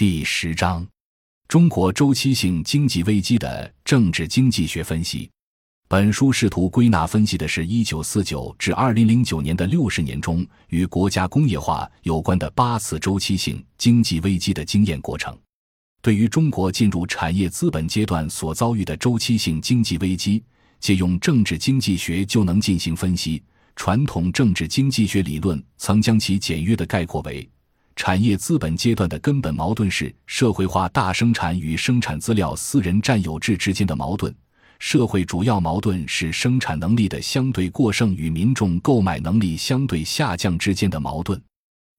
第十章：中国周期性经济危机的政治经济学分析。本书试图归纳分析的是1949至2009年的六十年中与国家工业化有关的八次周期性经济危机的经验过程。对于中国进入产业资本阶段所遭遇的周期性经济危机，借用政治经济学就能进行分析。传统政治经济学理论曾将其简约的概括为。产业资本阶段的根本矛盾是社会化大生产与生产资料私人占有制之间的矛盾。社会主要矛盾是生产能力的相对过剩与民众购买能力相对下降之间的矛盾。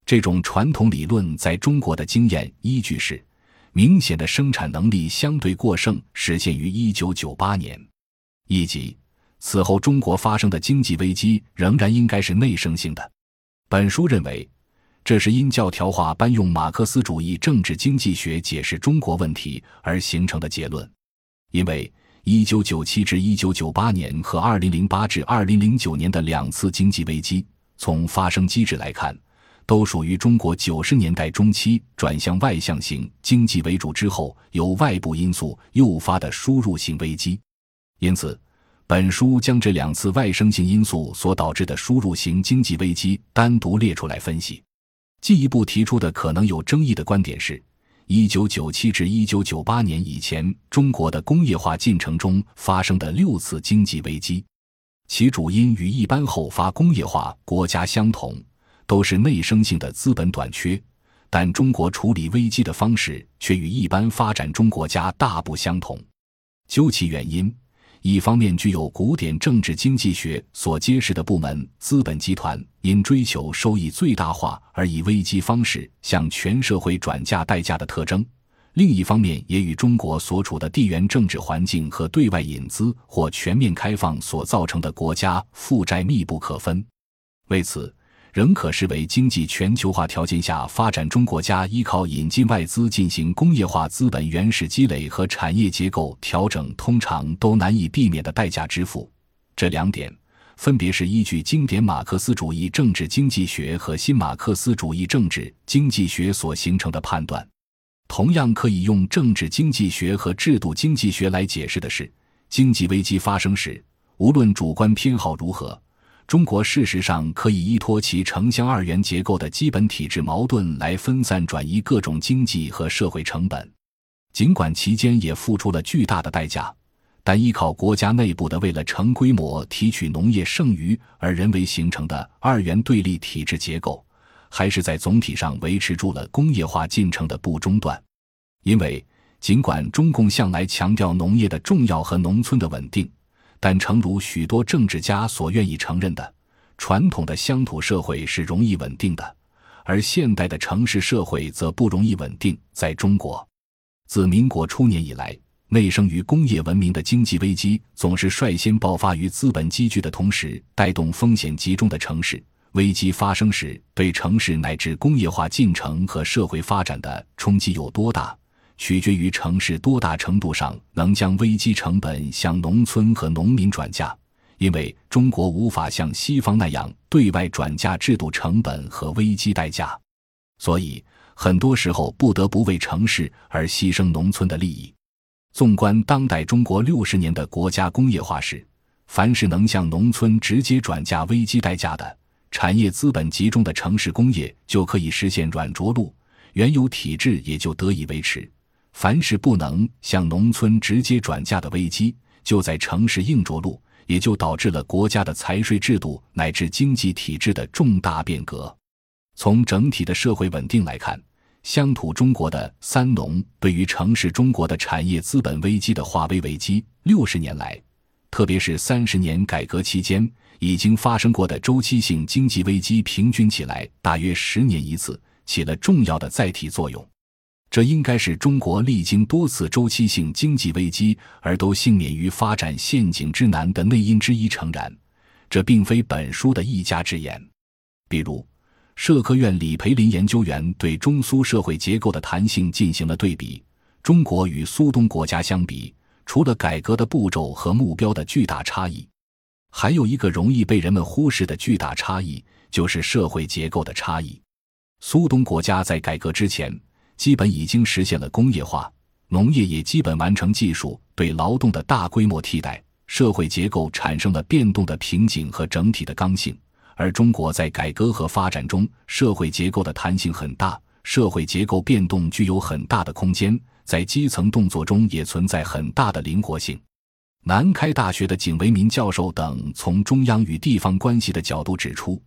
这种传统理论在中国的经验依据是：明显的生产能力相对过剩实现于一九九八年。以及此后中国发生的经济危机仍然应该是内生性的。本书认为。这是因教条化搬用马克思主义政治经济学解释中国问题而形成的结论。因为1997至1998年和2008至2009年的两次经济危机，从发生机制来看，都属于中国90年代中期转向外向型经济为主之后由外部因素诱发的输入性危机。因此，本书将这两次外生性因素所导致的输入型经济危机单独列出来分析。进一步提出的可能有争议的观点是：一九九七至一九九八年以前，中国的工业化进程中发生的六次经济危机，其主因与一般后发工业化国家相同，都是内生性的资本短缺，但中国处理危机的方式却与一般发展中国家大不相同。究其原因。一方面，具有古典政治经济学所揭示的部门资本集团因追求收益最大化而以危机方式向全社会转嫁代价的特征；另一方面，也与中国所处的地缘政治环境和对外引资或全面开放所造成的国家负债密不可分。为此，仍可视为经济全球化条件下发展中国家依靠引进外资进行工业化资本原始积累和产业结构调整，通常都难以避免的代价支付。这两点分别是依据经典马克思主义政治经济学和新马克思主义政治经济学所形成的判断。同样可以用政治经济学和制度经济学来解释的是，经济危机发生时，无论主观偏好如何。中国事实上可以依托其城乡二元结构的基本体制矛盾来分散转移各种经济和社会成本，尽管其间也付出了巨大的代价，但依靠国家内部的为了成规模提取农业剩余而人为形成的二元对立体制结构，还是在总体上维持住了工业化进程的不中断。因为尽管中共向来强调农业的重要和农村的稳定。但诚如许多政治家所愿意承认的，传统的乡土社会是容易稳定的，而现代的城市社会则不容易稳定。在中国，自民国初年以来，内生于工业文明的经济危机总是率先爆发于资本积聚的同时，带动风险集中的城市。危机发生时，对城市乃至工业化进程和社会发展的冲击有多大？取决于城市多大程度上能将危机成本向农村和农民转嫁，因为中国无法像西方那样对外转嫁制度成本和危机代价，所以很多时候不得不为城市而牺牲农村的利益。纵观当代中国六十年的国家工业化史，凡是能向农村直接转嫁危机代价的产业资本集中的城市工业，就可以实现软着陆，原有体制也就得以维持。凡是不能向农村直接转嫁的危机，就在城市硬着陆，也就导致了国家的财税制度乃至经济体制的重大变革。从整体的社会稳定来看，乡土中国的“三农”对于城市中国的产业资本危机的化危危机，六十年来，特别是三十年改革期间已经发生过的周期性经济危机，平均起来大约十年一次，起了重要的载体作用。这应该是中国历经多次周期性经济危机而都幸免于发展陷阱之难的内因之一。诚然，这并非本书的一家之言。比如，社科院李培林研究员对中苏社会结构的弹性进行了对比。中国与苏东国家相比，除了改革的步骤和目标的巨大差异，还有一个容易被人们忽视的巨大差异，就是社会结构的差异。苏东国家在改革之前。基本已经实现了工业化，农业也基本完成技术对劳动的大规模替代，社会结构产生了变动的瓶颈和整体的刚性。而中国在改革和发展中，社会结构的弹性很大，社会结构变动具有很大的空间，在基层动作中也存在很大的灵活性。南开大学的景维民教授等从中央与地方关系的角度指出。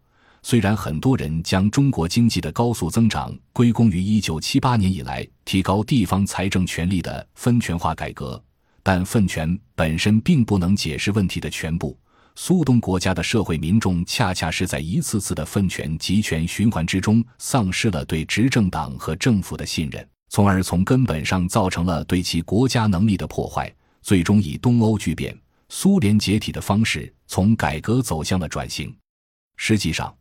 虽然很多人将中国经济的高速增长归功于一九七八年以来提高地方财政权力的分权化改革，但分权本身并不能解释问题的全部。苏东国家的社会民众恰恰是在一次次的分权集权循环之中，丧失了对执政党和政府的信任，从而从根本上造成了对其国家能力的破坏，最终以东欧剧变、苏联解体的方式从改革走向了转型。实际上，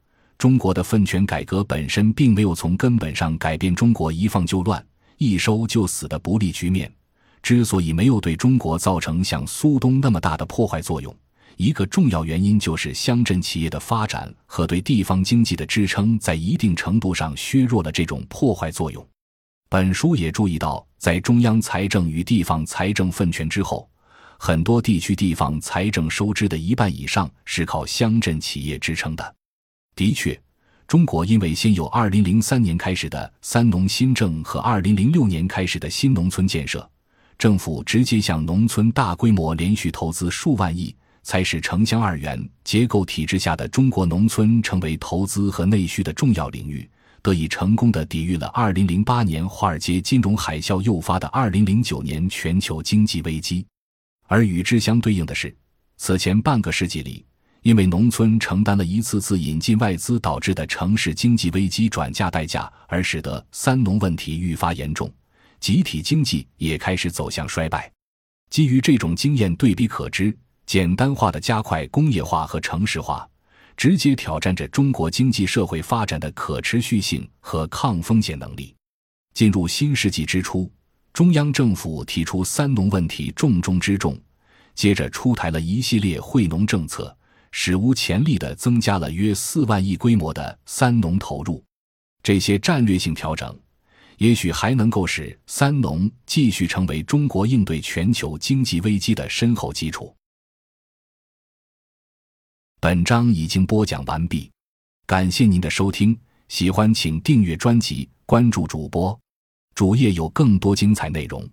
中国的分权改革本身并没有从根本上改变中国一放就乱、一收就死的不利局面。之所以没有对中国造成像苏东那么大的破坏作用，一个重要原因就是乡镇企业的发展和对地方经济的支撑，在一定程度上削弱了这种破坏作用。本书也注意到，在中央财政与地方财政分权之后，很多地区地方财政收支的一半以上是靠乡镇企业支撑的。的确，中国因为先有2003年开始的“三农新政”和2006年开始的新农村建设，政府直接向农村大规模连续投资数万亿，才使城乡二元结构体制下的中国农村成为投资和内需的重要领域，得以成功的抵御了2008年华尔街金融海啸诱发的2009年全球经济危机。而与之相对应的是，此前半个世纪里。因为农村承担了一次次引进外资导致的城市经济危机转嫁代价，而使得“三农”问题愈发严重，集体经济也开始走向衰败。基于这种经验对比可知，简单化的加快工业化和城市化，直接挑战着中国经济社会发展的可持续性和抗风险能力。进入新世纪之初，中央政府提出“三农”问题重中之重，接着出台了一系列惠农政策。史无前例地增加了约四万亿规模的“三农”投入，这些战略性调整，也许还能够使“三农”继续成为中国应对全球经济危机的深厚基础。本章已经播讲完毕，感谢您的收听，喜欢请订阅专辑，关注主播，主页有更多精彩内容。